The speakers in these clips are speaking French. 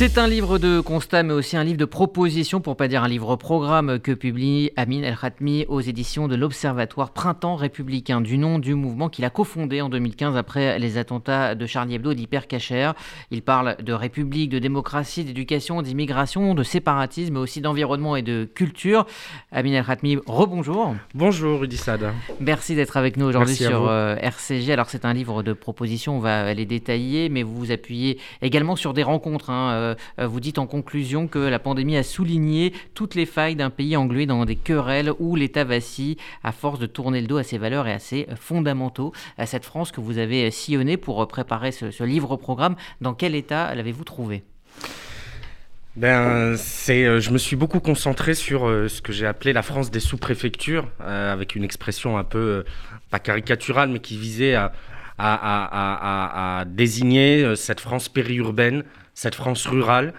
C'est un livre de constat, mais aussi un livre de propositions, pour pas dire un livre-programme, que publie Amin El Khatmi aux éditions de l'Observatoire Printemps républicain, du nom du mouvement qu'il a cofondé en 2015 après les attentats de Charlie Hebdo et d'Hypercacher. Il parle de république, de démocratie, d'éducation, d'immigration, de séparatisme, mais aussi d'environnement et de culture. Amin El Khatmi, rebonjour. Bonjour Rudy Sad. Merci d'être avec nous aujourd'hui sur euh, RCG. Alors c'est un livre de propositions, on va les détailler, mais vous vous appuyez également sur des rencontres. Hein, euh, vous dites en conclusion que la pandémie a souligné toutes les failles d'un pays englué dans des querelles où l'État vacille à force de tourner le dos à ses valeurs et à ses fondamentaux. À cette France que vous avez sillonnée pour préparer ce, livre-programme, dans quel état l'avez-vous trouvé ben, c'est, euh, je me suis beaucoup concentré sur euh, ce que j'ai appelé la France des sous-préfectures, avec une expression un peu, pas caricaturale, mais qui visait à, désigner cette France périurbaine cette France rurale,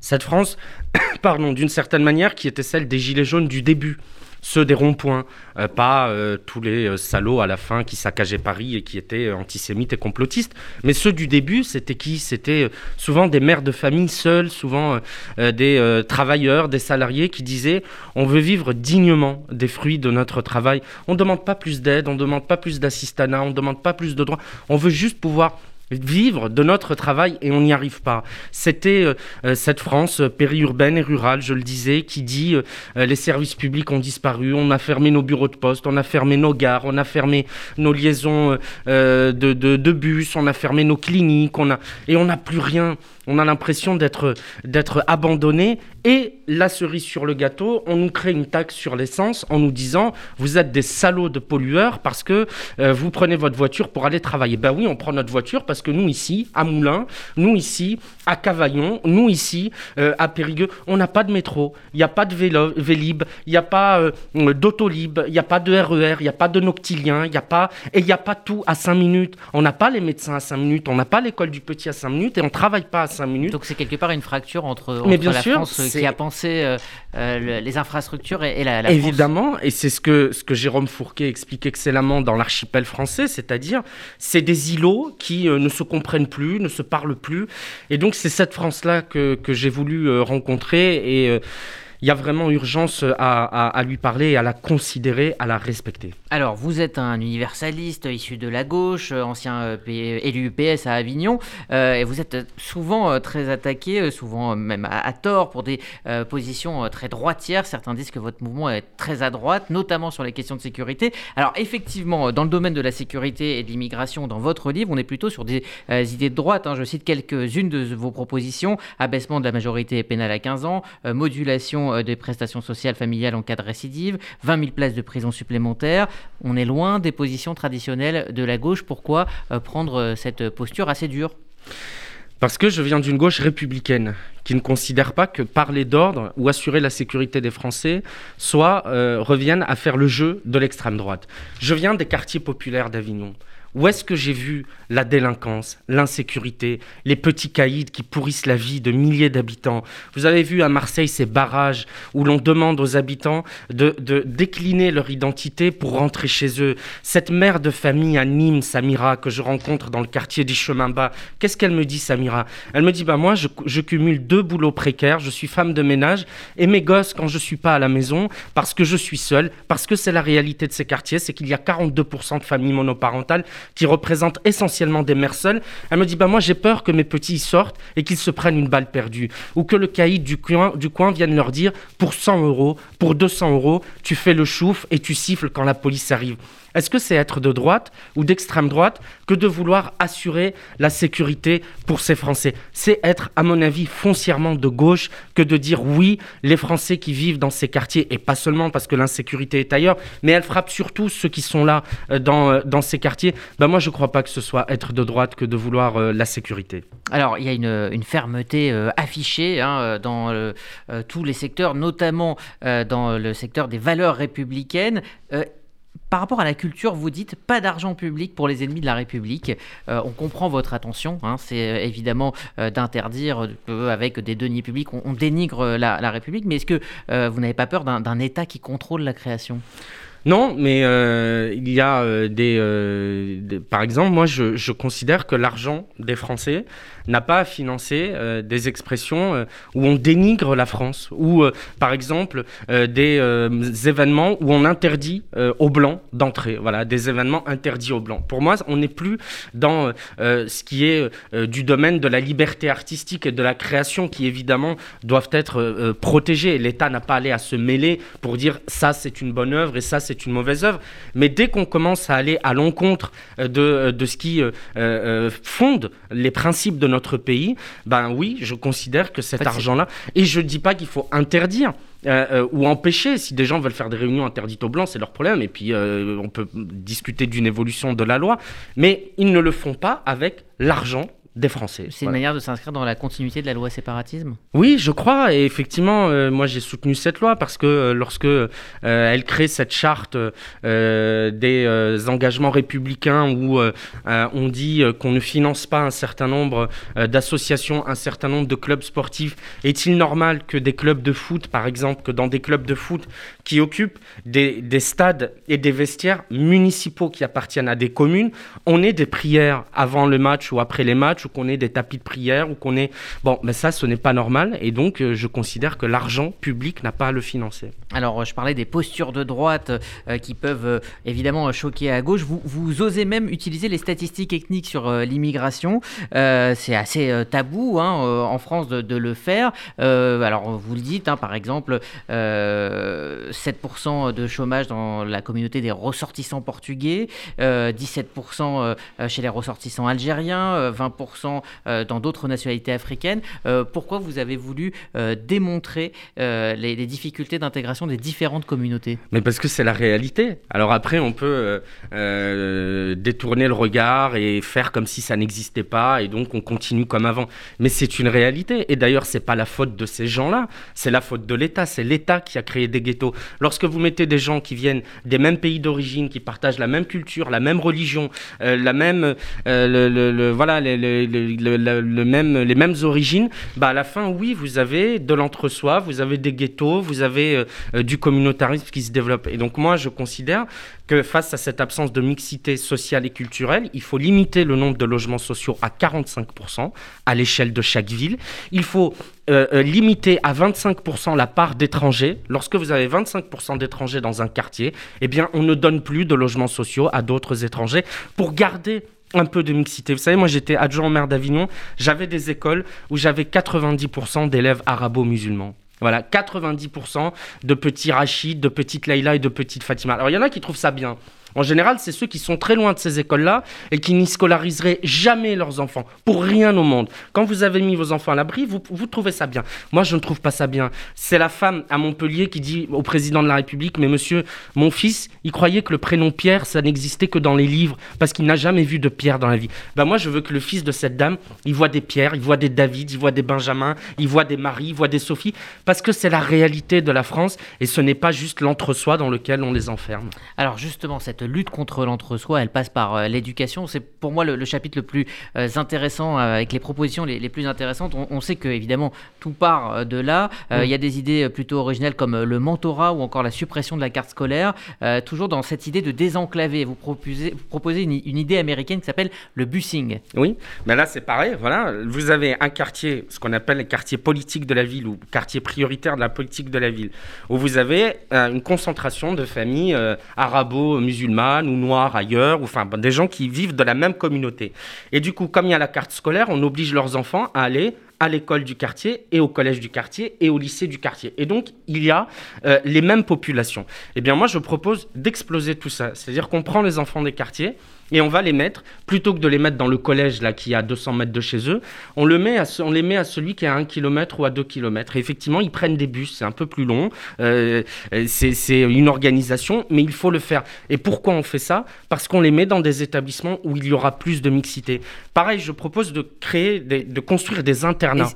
cette France, pardon, d'une certaine manière, qui était celle des Gilets jaunes du début, ceux des ronds-points, euh, pas euh, tous les euh, salauds à la fin qui saccageaient Paris et qui étaient antisémites et complotistes, mais ceux du début, c'était qui? C'était souvent des mères de famille seules, souvent des travailleurs, des salariés qui disaient on veut vivre dignement des fruits de notre travail. On ne demande pas plus d'aide, on ne demande pas plus d'assistanat, on ne demande pas plus de droits, on veut juste pouvoir vivre de notre travail et on n'y arrive pas. C'était euh, euh, cette France euh, périurbaine et rurale, je le disais, qui dit les services publics ont disparu, on a fermé nos bureaux de poste, on a fermé nos gares, on a fermé nos liaisons de, bus, on a fermé nos cliniques, on a, et on n'a plus rien on a l'impression d'être d'être abandonné. Et la cerise sur le gâteau, on nous crée une taxe sur l'essence en nous disant vous êtes des salauds de pollueurs parce que euh, vous prenez votre voiture pour aller travailler. Ben oui, on prend notre voiture parce que nous ici, à Moulins, nous ici, à Cavaillon, nous ici, euh, à Périgueux, on n'a pas de métro, il n'y a pas de vélo, Vélib, il n'y a pas euh, d'autolib, il n'y a pas de RER, il n'y a pas de noctilien, il n'y a pas et il n'y a pas tout à 5 minutes. On n'a pas les médecins à 5 minutes, on n'a pas l'école du petit à 5 minutes et on travaille pas à minutes. Donc c'est quelque part une fracture entre, la France qui a pensé euh, euh, les infrastructures et, la, la, Évidemment, et c'est ce que, ce que Jérôme Fourquet explique excellemment dans l'archipel français, c'est-à-dire c'est des îlots qui euh, ne se comprennent plus, ne se parlent plus. Et donc c'est cette France-là que, que j'ai voulu rencontrer et il y a vraiment urgence à, lui parler, à la considérer, à la respecter. Alors, vous êtes un universaliste issu de la gauche, ancien euh, élu UPS à Avignon, euh, et vous êtes souvent euh, très attaqué, souvent même à, tort, pour des positions très droitières. Certains disent que votre mouvement est très à droite, notamment sur les questions de sécurité. Alors, effectivement, dans le domaine de la sécurité et de l'immigration, dans votre livre, on est plutôt sur des idées de droite. Hein. Je cite quelques-unes de vos propositions abaissement de la majorité pénale à 15 ans, modulation euh, des prestations sociales familiales en cas de récidive, 20 000 places de prison supplémentaires. On est loin des positions traditionnelles de la gauche. Pourquoi euh, prendre euh, cette posture assez dure? Parce que je viens d'une gauche républicaine qui ne considère pas que parler d'ordre ou assurer la sécurité des Français soit reviennent à faire le jeu de l'extrême droite. Je viens des quartiers populaires d'Avignon. Où est-ce que j'ai vu la délinquance, l'insécurité, les petits caïds qui pourrissent la vie de milliers d'habitants? Vous avez vu à Marseille ces barrages où l'on demande aux habitants de, décliner leur identité pour rentrer chez eux. Cette mère de famille à Nîmes, Samira, que je rencontre dans le quartier des Chemins Bas, qu'est-ce qu'elle me dit, Samira? Elle me dit bah moi, je, cumule deux boulots précaires, je suis femme de ménage et mes gosses quand je suis pas à la maison parce que je suis seule, parce que c'est la réalité de ces quartiers, c'est qu'il y a 42% de familles monoparentales qui représente essentiellement des mères seules, elle me dit bah moi j'ai peur que mes petits sortent et qu'ils se prennent une balle perdue ou que le caïd du coin, du coin vienne leur dire pour 100 euros, pour 200 euros, tu fais le chouf et tu siffles quand la police arrive. Est-ce que c'est être de droite ou d'extrême droite que de vouloir assurer la sécurité pour ces Français? C'est être, à mon avis, foncièrement de gauche que de dire oui, les Français qui vivent dans ces quartiers, et pas seulement parce que l'insécurité est ailleurs, mais elle frappe surtout ceux qui sont là euh, dans, euh, dans ces quartiers. Ben moi, je ne crois pas que ce soit être de droite que de vouloir euh, la sécurité. Alors, il y a une, fermeté affichée hein, dans tous les secteurs, notamment dans le secteur des valeurs républicaines par rapport à la culture, vous dites pas d'argent public pour les ennemis de la République. Euh, on comprend votre attention. Hein. c'est euh, évidemment euh, d'interdire qu'avec des deniers publics, on, dénigre la, République. Mais est-ce que vous n'avez pas peur d'un État qui contrôle la création? Non, mais euh, il y a euh, des, Par exemple, moi, je, considère que l'argent des Français n'a pas à financer des expressions où on dénigre la France, ou par exemple des événements où on interdit aux Blancs d'entrer. Voilà, des événements interdits aux Blancs. Pour moi, on n'est plus dans ce qui est du domaine de la liberté artistique et de la création qui, évidemment, doivent être protégés. L'État n'a pas allé à se mêler pour dire ça, c'est une bonne œuvre et ça, c'est une mauvaise œuvre. Mais dès qu'on commence à aller à l'encontre euh, de, euh, de ce qui euh, fonde les principes de notre pays, ben oui, je considère que cet argent-là, et je ne dis pas qu'il faut interdire. ou empêcher. Si des gens veulent faire des réunions interdites aux blancs, c'est leur problème. Et puis, on peut discuter d'une évolution de la loi. Mais ils ne le font pas avec l'argent des Français. C'est une manière de s'inscrire dans la continuité de la loi séparatisme Oui, je crois. Et effectivement, euh, moi j'ai soutenu cette loi parce que euh, lorsque euh, elle crée cette charte des engagements républicains où on dit qu'on ne finance pas un certain nombre d'associations, un certain nombre de clubs sportifs, est-il normal que des clubs de foot, par exemple, que dans des clubs de foot qui occupent des, des stades et des vestiaires municipaux qui appartiennent à des communes, on ait des prières avant le match ou après les matchs qu'on ait des tapis de prière, ou qu'on ait... Bon, mais ça, ce n'est pas normal, et donc euh, je considère que l'argent public n'a pas à le financer. Alors, je parlais des postures de droite euh, qui peuvent euh, évidemment choquer à gauche. Vous, vous osez même utiliser les statistiques ethniques sur l'immigration. c'est assez tabou hein, en France de, le faire. alors, vous le dites, hein, par exemple, 7% de chômage dans la communauté des ressortissants portugais, 17% chez les ressortissants algériens, 20% euh, dans d'autres nationalités africaines. Euh, pourquoi vous avez voulu euh, démontrer les, difficultés d'intégration des différentes communautés? Mais parce que c'est la réalité. Alors après, on peut détourner le regard et faire comme si ça n'existait pas, et donc on continue comme avant. Mais c'est une réalité. Et d'ailleurs, c'est pas la faute de ces gens-là, c'est la faute de l'État. C'est l'État qui a créé des ghettos. Lorsque vous mettez des gens qui viennent des mêmes pays d'origine, qui partagent la même culture, la même religion, la même, voilà, le, même, les mêmes origines, bah à la fin, oui, vous avez de l'entre-soi, vous avez des ghettos, vous avez euh, euh, du communautarisme qui se développe. Et donc moi, je considère que face à cette absence de mixité sociale et culturelle, il faut limiter le nombre de logements sociaux à 45% à l'échelle de chaque ville. Il faut euh, limiter à 25% la part d'étrangers. Lorsque vous avez 25% d'étrangers dans un quartier, eh bien, on ne donne plus de logements sociaux à d'autres étrangers pour garder un peu de mixité. Vous savez, moi j'étais adjoint au maire d'Avignon, j'avais des écoles où j'avais 90% d'élèves arabo-musulmans. Voilà, 90% de petits Rachid, de petites Leïla et de petites Fatima. Alors il y en a qui trouvent ça bien. En général, c'est ceux qui sont très loin de ces écoles-là et qui n'y scolariseraient jamais leurs enfants, pour rien au monde. Quand vous avez mis vos enfants à l'abri, vous, vous trouvez ça bien. Moi, je ne trouve pas ça bien. C'est la femme à Montpellier qui dit au président de la République, mais monsieur, mon fils, il croyait que le prénom Pierre, ça n'existait que dans les livres, parce qu'il n'a jamais vu de Pierre dans la vie. Ben moi, je veux que le fils de cette dame, il voit des Pierre, il voit des David, il voit des Benjamin, il voit des Marie, il voit des Sophie, parce que c'est la réalité de la France et ce n'est pas juste l'entre-soi dans lequel on les enferme. Alors justement, cette lutte contre l'entre-soi, elle passe par euh, l'éducation. C'est pour moi le, chapitre le plus euh, intéressant, euh, avec les propositions les, plus intéressantes. On, sait que évidemment tout part de là. Il y a des idées plutôt originelles comme le mentorat ou encore la suppression de la carte scolaire, toujours dans cette idée de désenclaver. Vous proposez, vous proposez une, idée américaine qui s'appelle le busing. Oui, mais là c'est pareil. Voilà, vous avez un quartier, ce qu'on appelle le quartier politique de la ville ou quartier prioritaire de la politique de la ville, où vous avez une concentration de familles arabo-musulmanes ou noirs ailleurs, ou enfin des gens qui vivent de la même communauté. Et du coup, comme il y a la carte scolaire, on oblige leurs enfants à aller à l'école du quartier et au collège du quartier et au lycée du quartier. Et donc, il y a euh, les mêmes populations. Eh bien, moi, je propose d'exploser tout ça. C'est-à-dire qu'on prend les enfants des quartiers, et on va les mettre, plutôt que de les mettre dans le collège là qui est à 200 mètres de chez eux, on, le met on les met à celui qui est à 1 km ou à 2 km. Et effectivement, ils prennent des bus, c'est un peu plus long, euh, c'est une organisation, mais il faut le faire. Et pourquoi on fait ça? Parce qu'on les met dans des établissements où il y aura plus de mixité. Pareil, je propose de créer, de construire des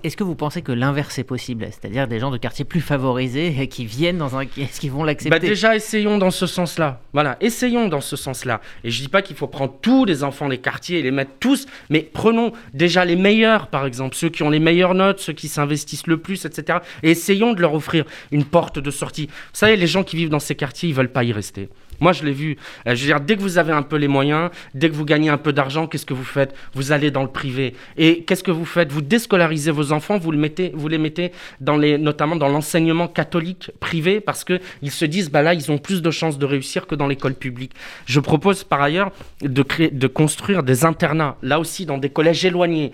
Est-ce que vous pensez que l'inverse est possible? C'est-à-dire des gens de quartiers plus favorisés qui viennent dans un... Est-ce qu'ils vont l'accepter? Bah Déjà, essayons dans ce sens-là. Voilà, essayons dans ce sens-là. Et je dis pas qu'il faut prendre tous les enfants des quartiers et les mettre tous, mais prenons déjà les meilleurs, par exemple, ceux qui ont les meilleures notes, ceux qui s'investissent le plus, etc. Et essayons de leur offrir une porte de sortie. Vous savez, les gens qui vivent dans ces quartiers, ils veulent pas y rester. Moi, je l'ai vu. je veux dire, dès que vous avez un peu les moyens, dès que vous gagnez un peu d'argent, qu'est-ce que vous faites? Vous allez dans le privé. Et qu'est-ce que vous faites? Vous déscolarisez vos enfants, vous, le mettez, vous les mettez notamment dans l'enseignement catholique privé parce qu'ils se disent, bah là, ils ont plus de chances de réussir que dans l'école publique. Je propose par ailleurs de, créer, de construire des internats, là aussi dans des collèges éloignés,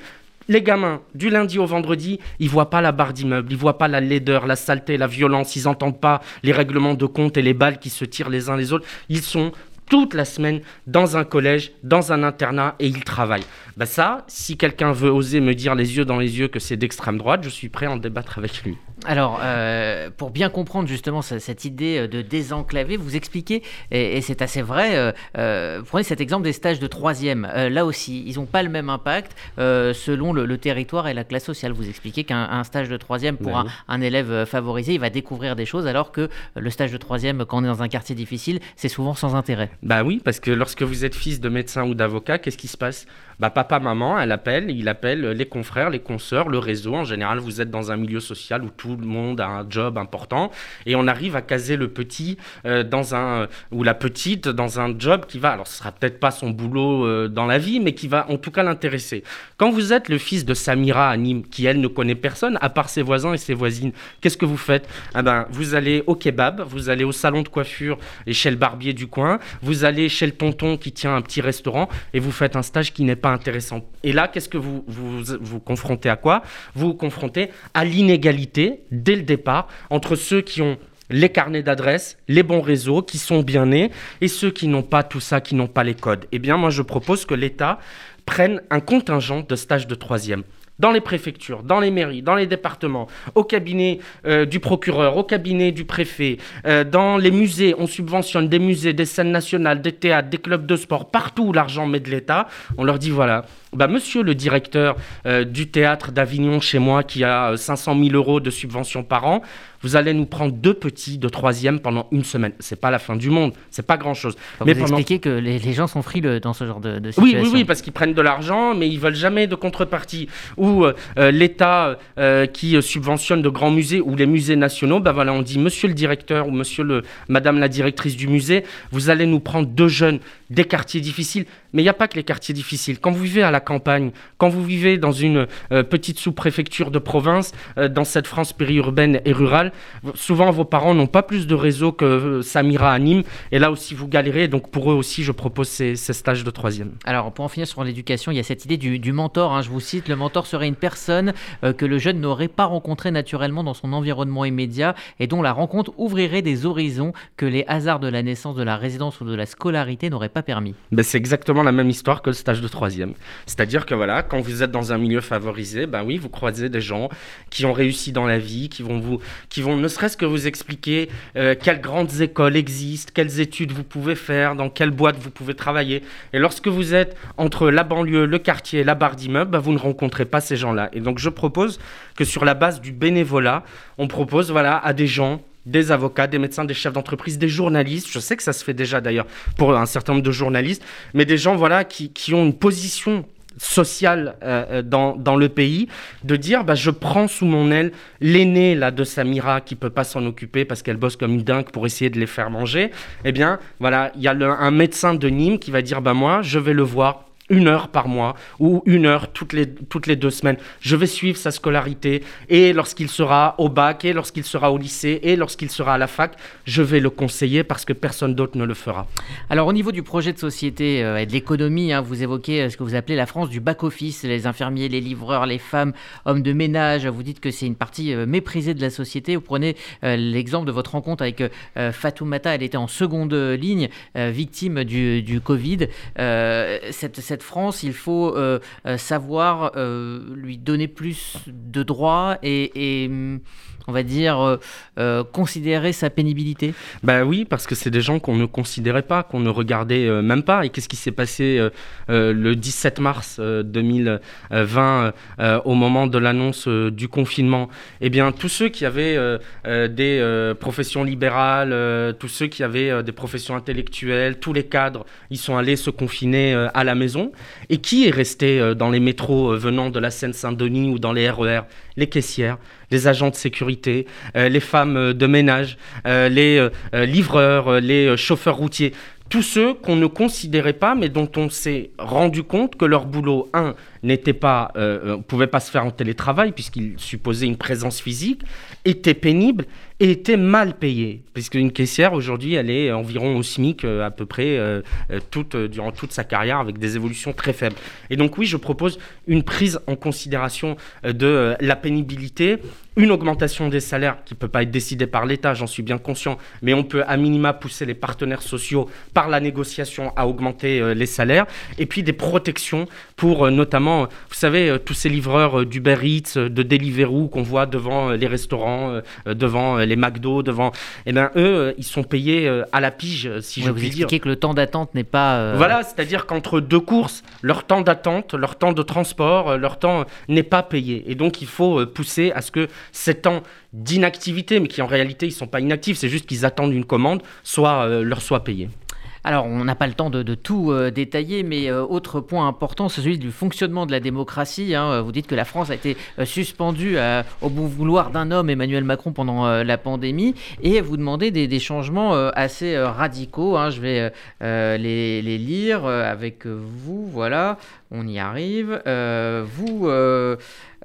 les gamins, du lundi au vendredi, ils voient pas la barre d'immeuble, ils voient pas la laideur, la saleté, la violence, ils n'entendent pas les règlements de compte et les balles qui se tirent les uns les autres. Ils sont toute la semaine dans un collège, dans un internat et ils travaillent. Bah ça, si quelqu'un veut oser me dire les yeux dans les yeux que c'est d'extrême droite, je suis prêt à en débattre avec lui. Alors, euh, pour bien comprendre justement cette idée euh, de désenclaver, vous expliquez, et, c'est assez vrai, euh, prenez cet exemple des stages de troisième. là aussi, ils n'ont pas le même impact selon le, territoire et la classe sociale. Vous expliquez qu'un stage de troisième pour ben un, élève favorisé, il va découvrir des choses, alors que le stage de troisième, quand on est dans un quartier difficile, c'est souvent sans intérêt. Bah oui, parce que lorsque vous êtes fils de médecin ou d'avocat, qu'est-ce qui se passe? Bah, papa, maman, elle appelle, il appelle les confrères, les consoeurs, le réseau. En général, vous êtes dans un milieu social où tout le monde a un job important et on arrive à caser le petit euh, dans un ou la petite dans un job qui va. Alors, ce sera peut-être pas son boulot euh, dans la vie, mais qui va en tout cas l'intéresser. Quand vous êtes le fils de Samira à Nîmes, qui elle ne connaît personne à part ses voisins et ses voisines, qu'est-ce que vous faites? Ah ben, vous allez au kebab, vous allez au salon de coiffure et chez le barbier du coin, vous allez chez le tonton qui tient un petit restaurant et vous faites un stage qui n'est pas intéressant. Et là, qu'est-ce que vous, vous confrontez à quoi? Vous vous confrontez à l'inégalité dès le départ entre ceux qui ont les carnets d'adresses, les bons réseaux, qui sont bien nés, et ceux qui n'ont pas tout ça, qui n'ont pas les codes. Eh bien, moi, je propose que l'État prenne un contingent de stages de troisième dans les préfectures, dans les mairies, dans les départements, au cabinet euh, du procureur, au cabinet du préfet, euh, dans les musées, on subventionne des musées, des scènes nationales, des théâtres, des clubs de sport, partout où l'argent met de l'État, on leur dit voilà, bah, monsieur le directeur euh, du théâtre d'Avignon chez moi qui a 500 000 euros de subvention par an, vous allez nous prendre deux petits de troisième pendant une semaine. C'est pas la fin du monde, c'est pas grand chose. mais vous pendant... expliquez que les, gens sont frileux dans ce genre de, situation. Oui, oui, oui, parce qu'ils prennent de l'argent, mais ils veulent jamais de contrepartie. Ou euh, euh, l'État euh, qui subventionne de grands musées ou les musées nationaux, ben voilà, on dit Monsieur le directeur ou Monsieur le, Madame la directrice du musée, vous allez nous prendre deux jeunes des quartiers difficiles. Mais il n'y a pas que les quartiers difficiles. Quand vous vivez à la campagne, quand vous vivez dans une petite sous-préfecture de province, dans cette France périurbaine et rurale, souvent vos parents n'ont pas plus de réseau que euh, Samira à Nîmes. Et là aussi, vous galérez. Donc pour eux aussi, je propose ces, stages de troisième. Alors pour en finir sur l'éducation, il y a cette idée du, mentor. Hein. je vous cite, le mentor serait une personne euh, que le jeune n'aurait pas rencontrée naturellement dans son environnement immédiat et dont la rencontre ouvrirait des horizons que les hasards de la naissance, de la résidence ou de la scolarité n'auraient pas permis. Ben, c'est exactement la même histoire que le stage de troisième. C'est-à-dire que voilà, quand vous êtes dans un milieu favorisé, ben oui, vous croisez des gens qui ont réussi dans la vie, qui vont vous, qui vont ne serait-ce que vous expliquer euh, quelles grandes écoles existent, quelles études vous pouvez faire, dans quelle boîte vous pouvez travailler. Et lorsque vous êtes entre la banlieue, le quartier, la barre d'immeuble, bah, vous ne rencontrez pas ces gens-là. Et donc je propose que sur la base du bénévolat, on propose voilà, à des gens des avocats, des médecins, des chefs d'entreprise, des journalistes. Je sais que ça se fait déjà d'ailleurs pour un certain nombre de journalistes, mais des gens voilà qui, qui ont une position social euh, euh, dans, dans, le pays, de dire bah, je prends sous mon aile l'aîné là de Samira qui peut pas s'en occuper parce qu'elle bosse comme une dingue pour essayer de les faire manger. Eh bien, voilà, il y a un médecin de Nîmes qui va dire bah moi je vais le voir une heure par mois ou une heure toutes les, toutes les deux semaines. Je vais suivre sa scolarité et lorsqu'il sera au bac et lorsqu'il sera au lycée et lorsqu'il sera à la fac, je vais le conseiller parce que personne d'autre ne le fera. Alors au niveau du projet de société euh, et de l'économie, hein, vous évoquez euh, ce que vous appelez la France du back-office, les infirmiers, les livreurs, les femmes, hommes de ménage. Vous dites que c'est une partie euh, méprisée de la société. Vous prenez l'exemple de votre rencontre avec Fatoumata, elle était en seconde ligne, victime du, du Covid. cette, cette France, il faut euh, euh, savoir euh, lui donner plus de droits et, on va dire, considérer sa pénibilité Bah oui, parce que c'est des gens qu'on ne considérait pas, qu'on ne regardait même pas. Et qu'est-ce qui s'est passé le 17 mars 2020 au moment de l'annonce du confinement? Eh bien, tous ceux qui avaient des professions libérales, tous ceux qui avaient des professions intellectuelles, tous les cadres, ils sont allés se confiner à la maison. Et qui est resté euh, dans les métros euh, venant de la Seine-Saint-Denis ou dans les RER Les caissières, les agents de sécurité sécurité, les femmes de ménage, les livreurs, les chauffeurs routiers. Tous ceux qu'on ne considérait pas, mais dont on s'est rendu compte que leur boulot, un, n'était pas, euh, pouvait pas se faire en télétravail puisqu'il supposait une présence physique, était pénible et était mal payé. Puisqu'une caissière, aujourd'hui, elle est environ au SMIC euh, à peu près euh, toute, durant toute sa carrière avec des évolutions très faibles. Et donc oui, je propose une prise en considération de la pénibilité, une augmentation des salaires qui ne peut pas être décidée par l'État, j'en suis bien conscient, mais on peut à minima pousser les partenaires sociaux par la négociation à augmenter les salaires, et puis des protections pour notamment vous savez, euh, tous ces livreurs euh, d'Uber Eats, euh, de Deliveroo qu'on voit devant les restaurants, devant les McDo, devant, eh bien, eux, ils sont payés à la pige, si je puis dire. Vous que le temps d'attente n'est pas. Voilà, c'est-à-dire qu'entre deux courses, leur temps d'attente, leur temps de transport, leur temps n'est pas payé. Et donc, il faut pousser à ce que ces temps d'inactivité, mais qui en réalité, ils ne sont pas inactifs, c'est juste qu'ils attendent une commande, soit, leur soit payé. Alors, on n'a pas le temps de, tout euh, détailler, mais euh, autre point important, c'est celui du fonctionnement de la démocratie. Hein. Vous dites que la France a été euh, suspendue au bon vouloir d'un homme, Emmanuel Macron, pendant la pandémie, et vous demandez des, changements assez radicaux. Hein. Je vais les, les, lire avec vous. Voilà, on y arrive. vous.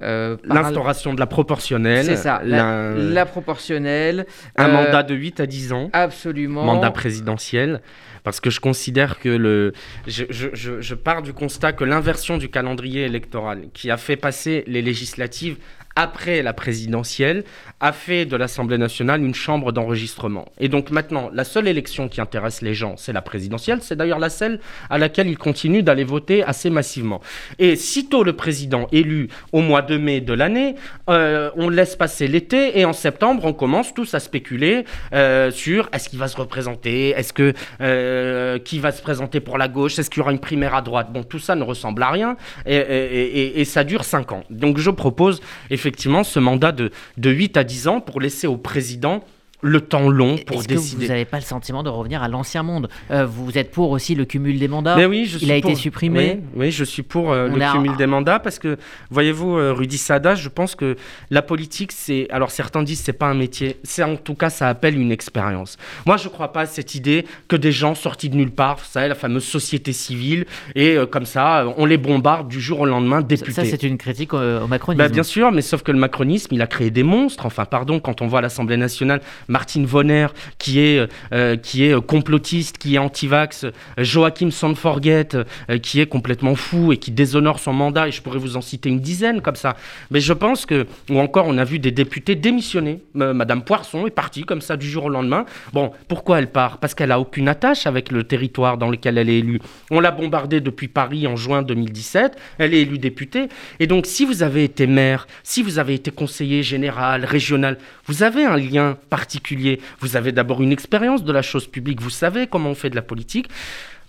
L'instauration de la proportionnelle. C'est ça, la, proportionnelle. Un mandat de 8 à 10 ans. Absolument. Mandat présidentiel parce que je considère que le, je, je, je pars du constat que l'inversion du calendrier électoral qui a fait passer les législatives après la présidentielle, a fait de l'Assemblée nationale une chambre d'enregistrement. Et donc maintenant, la seule élection qui intéresse les gens, c'est la présidentielle. C'est d'ailleurs la seule à laquelle ils continuent d'aller voter assez massivement. Et sitôt le président élu au mois de mai de l'année, euh, on laisse passer l'été et en septembre, on commence tous à spéculer euh, sur est-ce qu'il va se représenter, est-ce que euh, qui va se présenter pour la gauche, est-ce qu'il y aura une primaire à droite. Bon, tout ça ne ressemble à rien et, ça dure cinq ans. Donc je propose effectivement ce mandat de, de 8 à 10 ans pour laisser au président le temps long pour décider. Que vous n'avez pas le sentiment de revenir à l'ancien monde? Euh, Vous êtes pour aussi le cumul des mandats? Mais oui, je Il a été supprimé oui, je suis pour euh, le cumul des mandats parce que, voyez-vous, euh, Rudy Sada, je pense que la politique, c'est. Alors certains disent c'est pas un métier, c'est en tout cas, ça appelle une expérience. Moi, je ne crois pas à cette idée que des gens sortis de nulle part, vous savez, la fameuse société civile, et comme ça, on les bombarde du jour au lendemain députés. Ça, c'est une critique au, macronisme. Bah, bien sûr, mais sauf que le macronisme, il a créé des monstres. Enfin, pardon, quand on voit l'Assemblée nationale Martine Vonner qui est, euh, qui est complotiste, qui est anti-vax, Joachim Sanforget euh, qui est complètement fou et qui déshonore son mandat, et je pourrais vous en citer une dizaine comme ça. Mais je pense que, ou encore on a vu des députés démissionner. Madame Poisson est partie comme ça du jour au lendemain. Bon, pourquoi elle part? Parce qu'elle a aucune attache avec le territoire dans lequel elle est élue. On l'a bombardée depuis Paris en juin 2017, elle est élue députée. Et donc si vous avez été maire, si vous avez été conseiller général, régional, vous avez un lien particulier vous avez d'abord une expérience de la chose publique, vous savez comment on fait de la politique.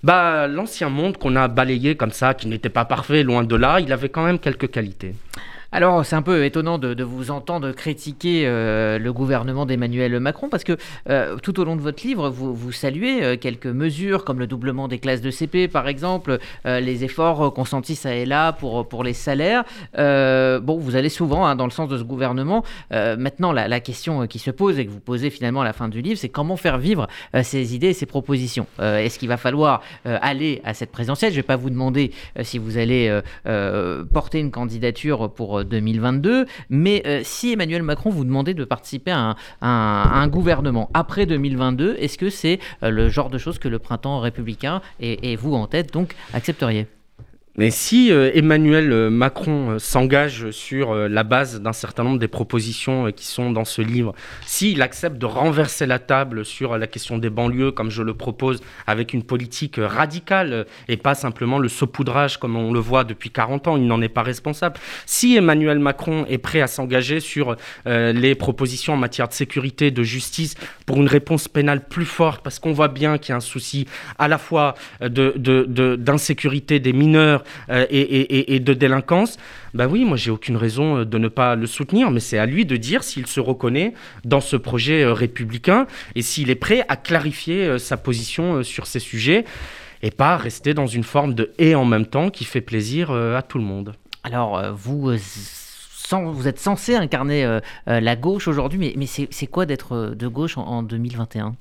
Bah, l'ancien monde qu'on a balayé comme ça, qui n'était pas parfait, loin de là, il avait quand même quelques qualités. Alors, c'est un peu étonnant de, vous entendre critiquer euh, le gouvernement d'Emmanuel Macron parce que euh, tout au long de votre livre, vous, vous saluez euh, quelques mesures comme le doublement des classes de CP, par exemple, les efforts consentis ça et là pour, pour les salaires. bon, vous allez souvent hein, dans le sens de ce gouvernement. maintenant, la, question qui se pose et que vous posez finalement à la fin du livre, c'est comment faire vivre ces idées ces propositions. Est-ce qu'il va falloir aller à cette présidentielle? Je ne vais pas vous demander si vous allez porter une candidature pour 2022. Mais euh, si Emmanuel Macron vous demandait de participer à un, gouvernement après 2022, est-ce que c'est euh, le genre de choses que le printemps républicain et vous en tête donc accepteriez? Mais si euh, Emmanuel euh, Macron euh, s'engage sur la base d'un certain nombre des propositions qui sont dans ce livre, s'il accepte de renverser la table sur la question des banlieues, comme je le propose, avec une politique radicale et pas simplement le saupoudrage comme on le voit depuis 40 ans, il n'en est pas responsable. Si Emmanuel Macron est prêt à s'engager sur les propositions en matière de sécurité, de justice, pour une réponse pénale plus forte, parce qu'on voit bien qu'il y a un souci à la fois d'insécurité de, des mineurs, euh, et, de délinquance, bah oui, moi j'ai aucune raison euh, de ne pas le soutenir, mais c'est à lui de dire s'il se reconnaît dans ce projet euh, républicain et s'il est prêt à clarifier sa position sur ces sujets et pas rester dans une forme de et en même temps qui fait plaisir à tout le monde. Alors vous vous êtes censé incarner la gauche aujourd'hui, mais c'est quoi d'être de gauche en 2021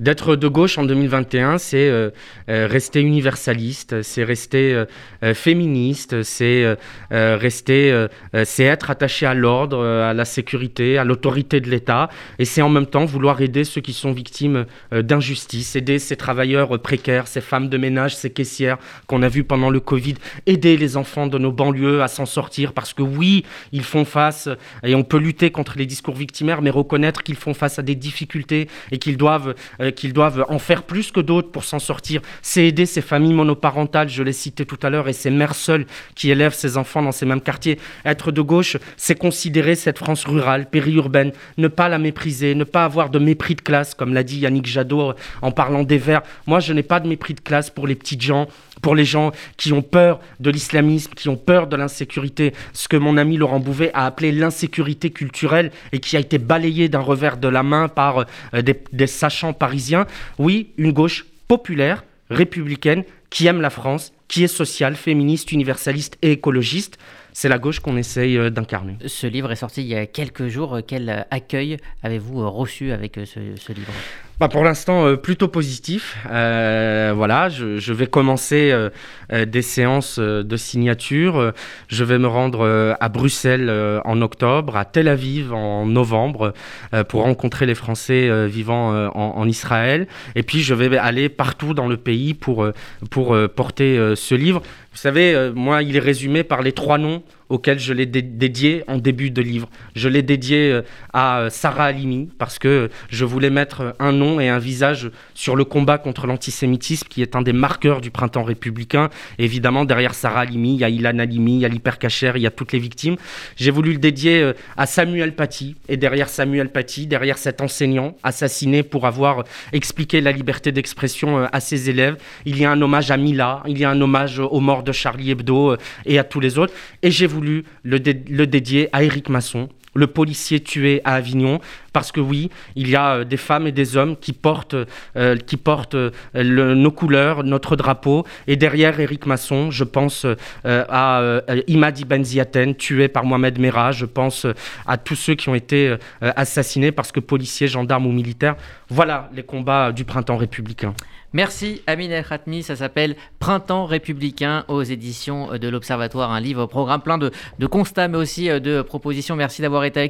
D'être de gauche en 2021, c'est euh, euh, rester universaliste, c'est rester euh, féministe, c'est rester, c'est être attaché à l'ordre, à la sécurité, à l'autorité de l'État, et c'est en même temps vouloir aider ceux qui sont victimes d'injustice, aider ces travailleurs précaires, ces femmes de ménage, ces caissières qu'on a vues pendant le Covid, aider les enfants de nos banlieues à s'en sortir, parce que oui, ils font face, et on peut lutter contre les discours victimaires, mais reconnaître qu'ils font face à des difficultés et qu'ils doivent euh, qu'ils doivent en faire plus que d'autres pour s'en sortir. C'est aider ces familles monoparentales, je l'ai cité tout à l'heure, et ces mères seules qui élèvent ces enfants dans ces mêmes quartiers. Être de gauche, c'est considérer cette France rurale, périurbaine, ne pas la mépriser, ne pas avoir de mépris de classe, comme l'a dit Yannick Jadot en parlant des Verts. Moi, je n'ai pas de mépris de classe pour les petites gens, pour les gens qui ont peur de l'islamisme, qui ont peur de l'insécurité, ce que mon ami Laurent Bouvet a appelé l'insécurité culturelle et qui a été balayé d'un revers de la main par euh, des, sachants parisiens. Oui, une gauche populaire, républicaine, qui aime la France, qui est sociale, féministe, universaliste et écologiste. C'est la gauche qu'on essaye euh, d'incarner. Ce livre est sorti il y a quelques jours. Quel accueil avez-vous reçu avec ce livre? Bah pour l'instant, euh, plutôt positif. Euh, voilà, je, vais commencer euh, des séances de signature. Je vais me rendre à Bruxelles en octobre, à Tel Aviv en novembre, pour rencontrer les Français vivant en, en, Israël. Et puis, je vais aller partout dans le pays pour, pour porter ce livre. Vous savez, moi, il est résumé par les trois noms auquel je l'ai dédié en début de livre. Je l'ai dédié euh, à euh, Sarah Halimi parce que je voulais mettre un nom et un visage sur le combat contre l'antisémitisme qui est un des marqueurs du printemps républicain. évidemment, derrière Sarah Halimi, il y a Ilan Halimi, il y a l'hypercacher, il y a toutes les victimes. J'ai voulu le dédier euh, à Samuel Paty. Et derrière Samuel Paty, derrière cet enseignant assassiné pour avoir expliqué la liberté d'expression à ses élèves, il y a un hommage à Mila, il y a un hommage aux morts de Charlie Hebdo et à tous les autres. Et j'ai voulu le, le dédier à Éric Masson, le policier tué à Avignon, parce que oui, il y a euh, des femmes et des hommes qui portent, euh, qui portent euh, nos couleurs, notre drapeau. Et derrière Éric Masson, je pense à Imadi Benziaten, tué par Mohamed Merah. Je pense à tous ceux qui ont été assassinés parce que policiers, gendarmes ou militaires. Voilà les combats du printemps républicain. Merci Amin El Khatmi, ça s'appelle Printemps républicain aux éditions de l'Observatoire, un livre, programme plein de, de constats mais aussi de propositions. Merci d'avoir été avec.